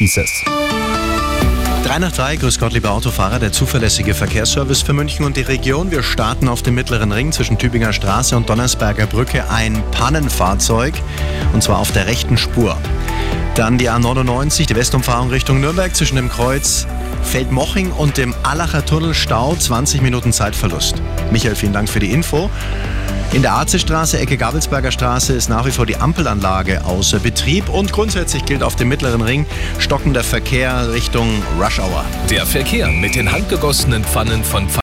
hieß es. 3 nach 3, grüß Gott, liebe Autofahrer, der zuverlässige Verkehrsservice für München und die Region. Wir starten auf dem mittleren Ring zwischen Tübinger Straße und Donnersberger Brücke ein Pannenfahrzeug und zwar auf der rechten Spur. Dann die A99, die Westumfahrung Richtung Nürnberg zwischen dem Kreuz Feldmoching und dem Allacher Tunnel Stau, 20 Minuten Zeitverlust. Michael, vielen Dank für die Info. In der Arzstraße, Ecke Gabelsberger Straße, ist nach wie vor die Ampelanlage außer Betrieb und grundsätzlich gilt auf dem mittleren Ring stockender Verkehr Richtung Rush Hour. Der Verkehr mit den handgegossenen Pfannen von